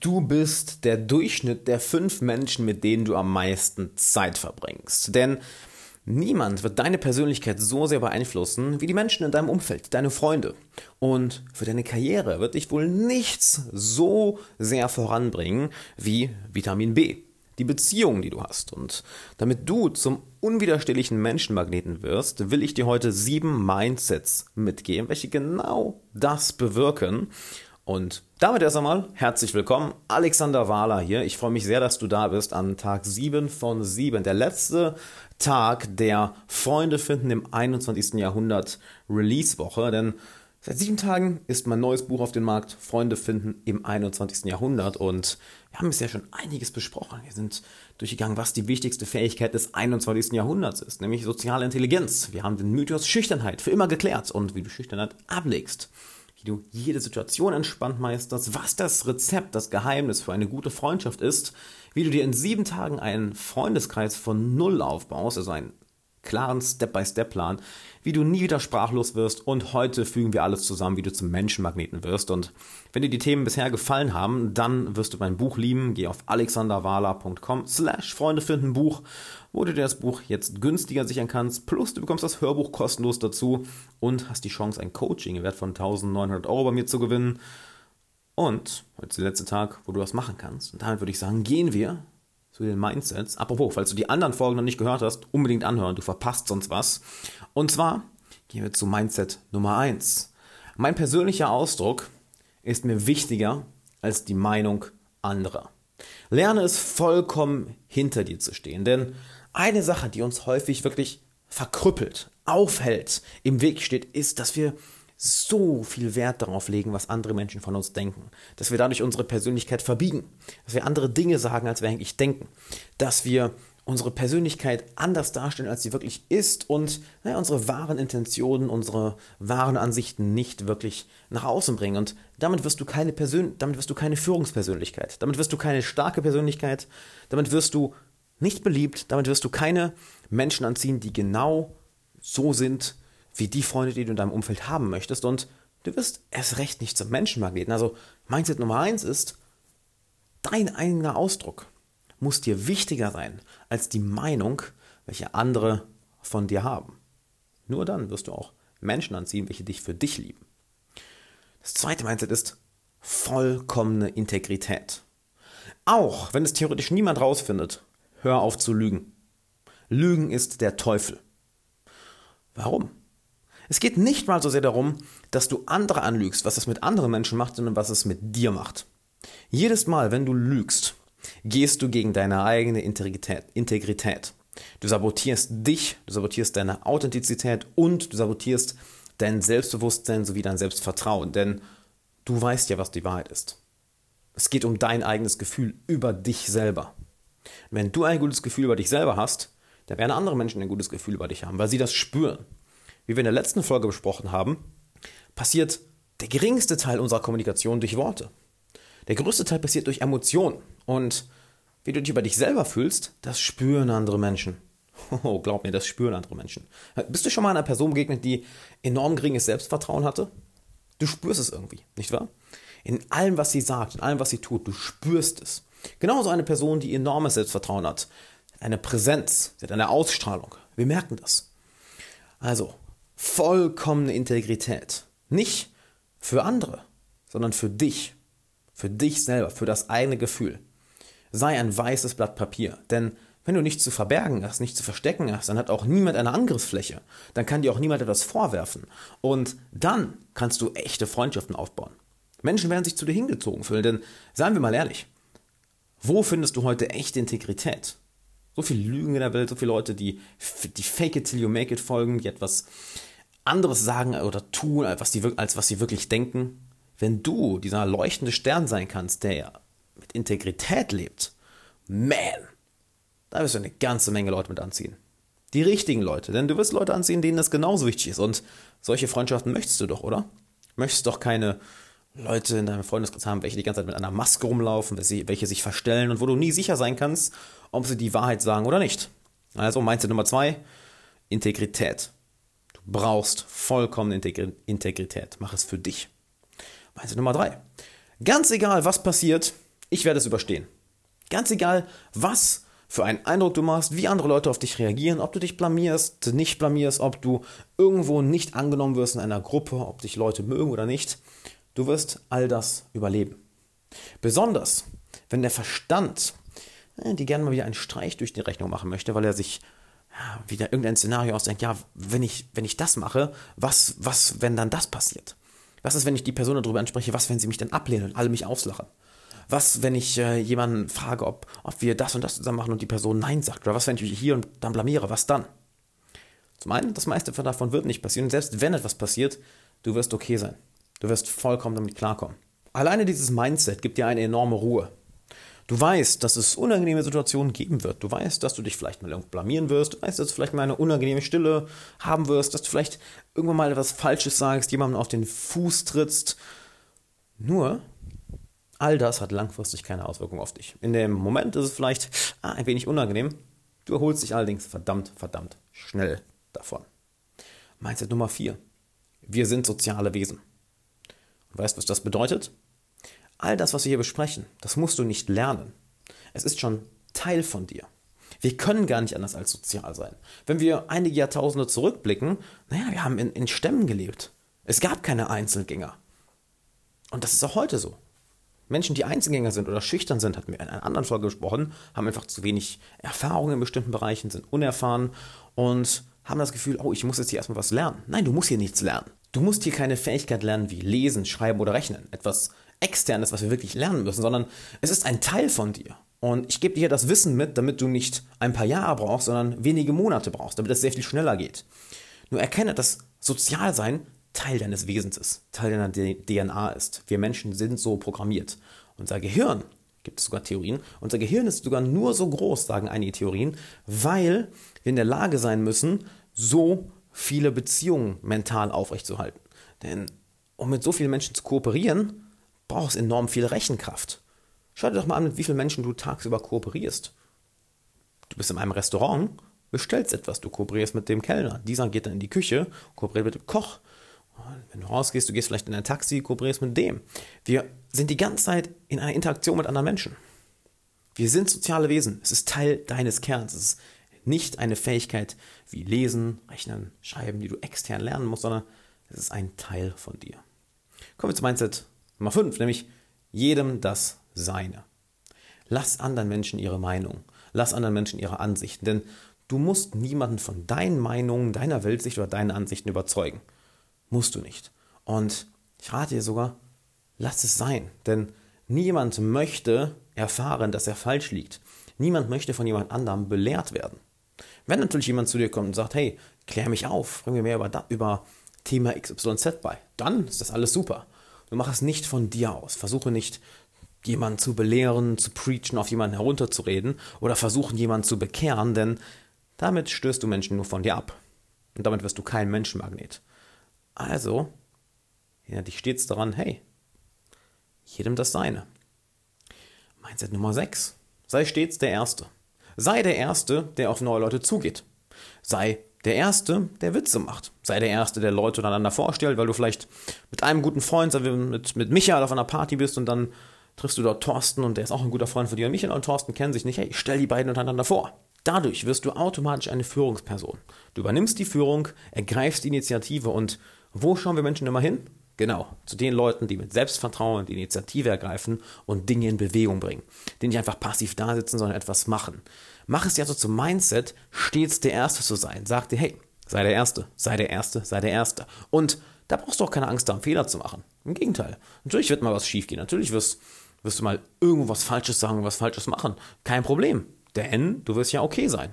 Du bist der Durchschnitt der fünf Menschen, mit denen du am meisten Zeit verbringst. Denn niemand wird deine Persönlichkeit so sehr beeinflussen wie die Menschen in deinem Umfeld, deine Freunde. Und für deine Karriere wird dich wohl nichts so sehr voranbringen wie Vitamin B. Die Beziehungen, die du hast. Und damit du zum unwiderstehlichen Menschenmagneten wirst, will ich dir heute sieben Mindsets mitgeben, welche genau das bewirken. Und damit erst einmal herzlich willkommen. Alexander Wahler hier. Ich freue mich sehr, dass du da bist an Tag 7 von 7. Der letzte Tag der Freunde finden im 21. Jahrhundert Release-Woche. Denn seit sieben Tagen ist mein neues Buch auf den Markt Freunde finden im 21. Jahrhundert. Und wir haben bisher schon einiges besprochen. Wir sind durchgegangen, was die wichtigste Fähigkeit des 21. Jahrhunderts ist, nämlich soziale Intelligenz. Wir haben den Mythos Schüchternheit für immer geklärt und wie du Schüchternheit ablegst wie du jede Situation entspannt meisterst, was das Rezept, das Geheimnis für eine gute Freundschaft ist, wie du dir in sieben Tagen einen Freundeskreis von Null aufbaust, also einen klaren Step-by-Step-Plan, wie du nie wieder sprachlos wirst und heute fügen wir alles zusammen, wie du zum Menschenmagneten wirst. Und wenn dir die Themen bisher gefallen haben, dann wirst du mein Buch lieben. Geh auf alexanderwala.com slash Freunde finden Buch, wo du dir das Buch jetzt günstiger sichern kannst. Plus du bekommst das Hörbuch kostenlos dazu und hast die Chance, ein Coaching im Wert von 1900 Euro bei mir zu gewinnen. Und heute ist der letzte Tag, wo du das machen kannst. Und damit würde ich sagen, gehen wir zu den Mindsets. Apropos, falls du die anderen Folgen noch nicht gehört hast, unbedingt anhören, du verpasst sonst was. Und zwar gehen wir zu Mindset Nummer 1. Mein persönlicher Ausdruck ist mir wichtiger als die Meinung anderer. Lerne es vollkommen hinter dir zu stehen, denn eine Sache, die uns häufig wirklich verkrüppelt, aufhält, im Weg steht, ist, dass wir so viel Wert darauf legen, was andere Menschen von uns denken, dass wir dadurch unsere Persönlichkeit verbiegen, dass wir andere Dinge sagen, als wir eigentlich denken, dass wir unsere Persönlichkeit anders darstellen, als sie wirklich ist und naja, unsere wahren Intentionen, unsere wahren Ansichten nicht wirklich nach außen bringen. Und damit wirst du keine Persön damit wirst du keine Führungspersönlichkeit, damit wirst du keine starke Persönlichkeit, damit wirst du nicht beliebt, damit wirst du keine Menschen anziehen, die genau so sind, wie die Freunde, die du in deinem Umfeld haben möchtest. Und du wirst erst recht nicht zum Menschenmagneten. Also Mindset Nummer eins ist, dein eigener Ausdruck muss dir wichtiger sein als die Meinung, welche andere von dir haben. Nur dann wirst du auch Menschen anziehen, welche dich für dich lieben. Das zweite Mindset ist vollkommene Integrität. Auch wenn es theoretisch niemand rausfindet, hör auf zu lügen. Lügen ist der Teufel. Warum? Es geht nicht mal so sehr darum, dass du andere anlügst, was es mit anderen Menschen macht, sondern was es mit dir macht. Jedes Mal, wenn du lügst, gehst du gegen deine eigene Integrität. Integrität. Du sabotierst dich, du sabotierst deine Authentizität und du sabotierst dein Selbstbewusstsein sowie dein Selbstvertrauen, denn du weißt ja, was die Wahrheit ist. Es geht um dein eigenes Gefühl über dich selber. wenn du ein gutes Gefühl über dich selber hast, dann werden andere Menschen ein gutes Gefühl über dich haben, weil sie das spüren wie wir in der letzten Folge besprochen haben, passiert der geringste Teil unserer Kommunikation durch Worte. Der größte Teil passiert durch Emotionen. Und wie du dich über dich selber fühlst, das spüren andere Menschen. Oh, glaub mir, das spüren andere Menschen. Bist du schon mal einer Person begegnet, die enorm geringes Selbstvertrauen hatte? Du spürst es irgendwie, nicht wahr? In allem, was sie sagt, in allem, was sie tut, du spürst es. Genauso eine Person, die enormes Selbstvertrauen hat. Eine Präsenz, sie hat eine Ausstrahlung. Wir merken das. Also, vollkommene Integrität. Nicht für andere, sondern für dich. Für dich selber, für das eigene Gefühl. Sei ein weißes Blatt Papier. Denn wenn du nichts zu verbergen hast, nichts zu verstecken hast, dann hat auch niemand eine Angriffsfläche. Dann kann dir auch niemand etwas vorwerfen. Und dann kannst du echte Freundschaften aufbauen. Menschen werden sich zu dir hingezogen fühlen, denn seien wir mal ehrlich, wo findest du heute echte Integrität? So viel Lügen in der Welt, so viele Leute, die, die Fake it till you make it folgen, die etwas anderes sagen oder tun, als was, sie, als was sie wirklich denken. Wenn du dieser leuchtende Stern sein kannst, der mit Integrität lebt, man, da wirst du eine ganze Menge Leute mit anziehen. Die richtigen Leute, denn du wirst Leute anziehen, denen das genauso wichtig ist. Und solche Freundschaften möchtest du doch, oder? Möchtest doch keine Leute in deinem Freundeskreis haben, welche die ganze Zeit mit einer Maske rumlaufen, welche sich verstellen und wo du nie sicher sein kannst, ob sie die Wahrheit sagen oder nicht. Also Mindset Nummer zwei, Integrität. Brauchst vollkommene Integrität. Mach es für dich. Mindset Nummer drei. Ganz egal, was passiert, Ich werde es überstehen. Ganz egal, was für einen Eindruck du machst, wie andere Leute auf dich reagieren, ob du dich blamierst, nicht blamierst, ob du irgendwo nicht angenommen wirst in einer Gruppe, ob dich Leute mögen oder nicht. Du wirst all das überleben. Besonders, wenn der Verstand äh, die gerne mal wieder einen Streich durch die Rechnung machen möchte, weil er sich wieder irgendein Szenario ausdenkt, ja, wenn ich, wenn ich das mache, was, was, wenn dann das passiert? Was ist, wenn ich die Person darüber anspreche, was, wenn sie mich dann ablehnen und alle mich auslachen? Was, wenn ich äh, jemanden frage, ob, ob wir das und das zusammen machen und die Person Nein sagt? Oder was, wenn ich hier und dann blamiere? Was dann? Zum einen, das meiste davon wird nicht passieren. Und selbst wenn etwas passiert, du wirst okay sein. Du wirst vollkommen damit klarkommen. Alleine dieses Mindset gibt dir eine enorme Ruhe. Du weißt, dass es unangenehme Situationen geben wird. Du weißt, dass du dich vielleicht mal blamieren wirst. Du weißt, dass du vielleicht mal eine unangenehme Stille haben wirst, dass du vielleicht irgendwann mal etwas Falsches sagst, jemandem auf den Fuß trittst. Nur, all das hat langfristig keine Auswirkung auf dich. In dem Moment ist es vielleicht ah, ein wenig unangenehm. Du erholst dich allerdings verdammt, verdammt schnell davon. Mindset Nummer 4. Wir sind soziale Wesen. Und weißt du, was das bedeutet? All das, was wir hier besprechen, das musst du nicht lernen. Es ist schon Teil von dir. Wir können gar nicht anders als sozial sein. Wenn wir einige Jahrtausende zurückblicken, naja, wir haben in, in Stämmen gelebt. Es gab keine Einzelgänger. Und das ist auch heute so. Menschen, die Einzelgänger sind oder schüchtern sind, hatten wir in einer anderen Folge gesprochen, haben einfach zu wenig Erfahrung in bestimmten Bereichen, sind unerfahren und haben das Gefühl, oh, ich muss jetzt hier erstmal was lernen. Nein, du musst hier nichts lernen. Du musst hier keine Fähigkeit lernen wie Lesen, Schreiben oder Rechnen. Etwas externes, was wir wirklich lernen müssen, sondern es ist ein Teil von dir. Und ich gebe dir das Wissen mit, damit du nicht ein paar Jahre brauchst, sondern wenige Monate brauchst, damit es sehr viel schneller geht. Nur erkenne, dass Sozialsein Teil deines Wesens ist, Teil deiner DNA ist. Wir Menschen sind so programmiert. Unser Gehirn, gibt es sogar Theorien, unser Gehirn ist sogar nur so groß, sagen einige Theorien, weil wir in der Lage sein müssen, so viele Beziehungen mental aufrechtzuerhalten. Denn um mit so vielen Menschen zu kooperieren, brauchst enorm viel Rechenkraft. Schau dir doch mal an, mit wie vielen Menschen du tagsüber kooperierst. Du bist in einem Restaurant, bestellst etwas, du kooperierst mit dem Kellner. Dieser geht dann in die Küche, kooperiert mit dem Koch. Wenn du rausgehst, du gehst vielleicht in ein Taxi, kooperierst mit dem. Wir sind die ganze Zeit in einer Interaktion mit anderen Menschen. Wir sind soziale Wesen. Es ist Teil deines Kerns. Es ist nicht eine Fähigkeit wie Lesen, Rechnen, Schreiben, die du extern lernen musst, sondern es ist ein Teil von dir. Kommen wir zum Mindset Nummer 5, nämlich jedem das Seine. Lass anderen Menschen ihre Meinung, lass anderen Menschen ihre Ansichten, denn du musst niemanden von deinen Meinungen, deiner Weltsicht oder deinen Ansichten überzeugen. Musst du nicht. Und ich rate dir sogar, lass es sein, denn niemand möchte erfahren, dass er falsch liegt. Niemand möchte von jemand anderem belehrt werden. Wenn natürlich jemand zu dir kommt und sagt, hey, klär mich auf, bring mir mehr über, über Thema XYZ bei, dann ist das alles super. Du mach es nicht von dir aus. Versuche nicht, jemanden zu belehren, zu preachen, auf jemanden herunterzureden oder versuchen, jemanden zu bekehren, denn damit stößt du Menschen nur von dir ab. Und damit wirst du kein Menschenmagnet. Also, erinnere dich stets daran, hey, jedem das Seine. Mindset Nummer 6. Sei stets der Erste. Sei der Erste, der auf neue Leute zugeht. Sei der Erste, der Witze macht. Sei der Erste, der Leute untereinander vorstellt, weil du vielleicht mit einem guten Freund, sagen mit, mit Michael auf einer Party bist und dann triffst du dort Thorsten und der ist auch ein guter Freund von dir. Und Michael und Thorsten kennen sich nicht. Hey, stell die beiden untereinander vor. Dadurch wirst du automatisch eine Führungsperson. Du übernimmst die Führung, ergreifst die Initiative und wo schauen wir Menschen immer hin? Genau, zu den Leuten, die mit Selbstvertrauen die Initiative ergreifen und Dinge in Bewegung bringen. Die nicht einfach passiv da sitzen, sondern etwas machen. Mach es dir also zum Mindset, stets der Erste zu sein. Sag dir, hey, sei der Erste, sei der Erste, sei der Erste. Und da brauchst du auch keine Angst haben, Fehler zu machen. Im Gegenteil. Natürlich wird mal was schief gehen. Natürlich wirst, wirst du mal irgendwas Falsches sagen, was Falsches machen. Kein Problem. Denn du wirst ja okay sein.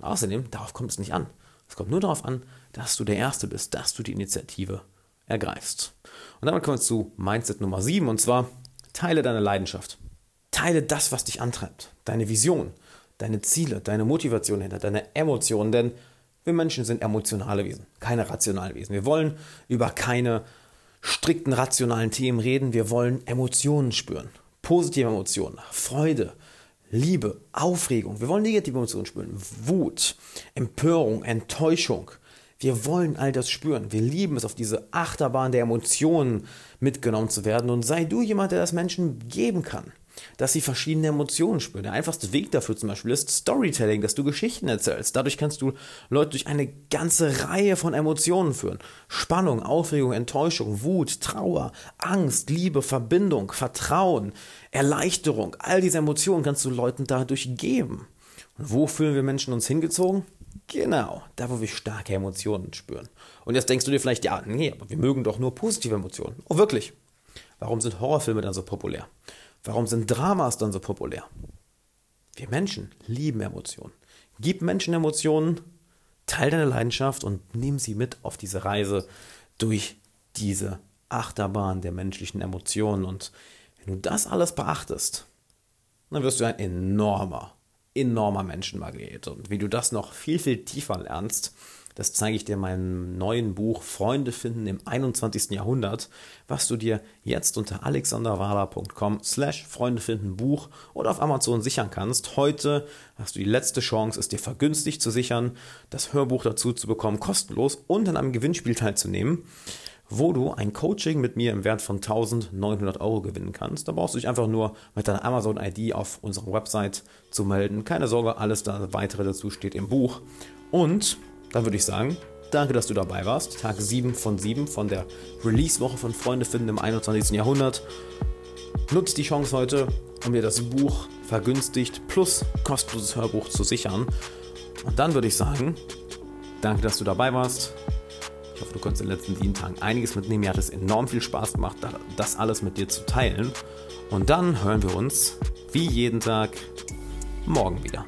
Außerdem, darauf kommt es nicht an. Es kommt nur darauf an, dass du der Erste bist, dass du die Initiative ergreifst. Und damit kommen wir zu Mindset Nummer 7 und zwar teile deine Leidenschaft. Teile das, was dich antreibt, deine Vision, deine Ziele, deine Motivation hinter, deine Emotionen, denn wir Menschen sind emotionale Wesen, keine rationalen Wesen. Wir wollen über keine strikten rationalen Themen reden, wir wollen Emotionen spüren. Positive Emotionen, Freude, Liebe, Aufregung. Wir wollen negative Emotionen spüren, Wut, Empörung, Enttäuschung. Wir wollen all das spüren. Wir lieben es, auf diese Achterbahn der Emotionen mitgenommen zu werden. Und sei du jemand, der das Menschen geben kann. dass sie verschiedene Emotionen spüren. Der einfachste Weg dafür zum Beispiel ist Storytelling, dass du Geschichten erzählst. Dadurch kannst du Leute durch eine ganze Reihe von Emotionen führen. Spannung, Aufregung, Enttäuschung, Wut, Trauer, Angst, Liebe, Verbindung, Vertrauen, Erleichterung. All diese Emotionen kannst du Leuten dadurch geben. Und wo fühlen wir Menschen uns hingezogen? Genau, da wo wir starke Emotionen spüren. Und jetzt denkst du dir vielleicht, ja, nee, aber wir mögen doch nur positive Emotionen. Oh, wirklich? Warum sind Horrorfilme dann so populär? Warum sind Dramas dann so populär? Wir Menschen lieben Emotionen. Gib Menschen Emotionen, teil deine Leidenschaft und nimm sie mit auf diese Reise durch diese Achterbahn der menschlichen Emotionen. Und wenn du das alles beachtest, dann wirst du ein enormer, enormer Menschenmagnet. Und wie du das noch viel, viel tiefer lernst, das zeige ich dir in meinem neuen Buch Freunde finden im 21. Jahrhundert, was du dir jetzt unter alexanderwala.com slash Freunde finden Buch oder auf Amazon sichern kannst. Heute hast du die letzte Chance, es dir vergünstigt zu sichern, das Hörbuch dazu zu bekommen, kostenlos und an einem Gewinnspiel teilzunehmen wo du ein Coaching mit mir im Wert von 1900 Euro gewinnen kannst. Da brauchst du dich einfach nur mit deiner Amazon-ID auf unserer Website zu melden. Keine Sorge, alles da weitere dazu steht im Buch. Und dann würde ich sagen, danke, dass du dabei warst. Tag 7 von 7 von der Release-Woche von Freunde finden im 21. Jahrhundert. Nutzt die Chance heute, um dir das Buch vergünstigt plus kostenloses Hörbuch zu sichern. Und dann würde ich sagen, danke, dass du dabei warst. Hoffe, du konntest in den letzten sieben Tagen einiges mitnehmen. Mir hat es enorm viel Spaß gemacht, das alles mit dir zu teilen. Und dann hören wir uns, wie jeden Tag, morgen wieder.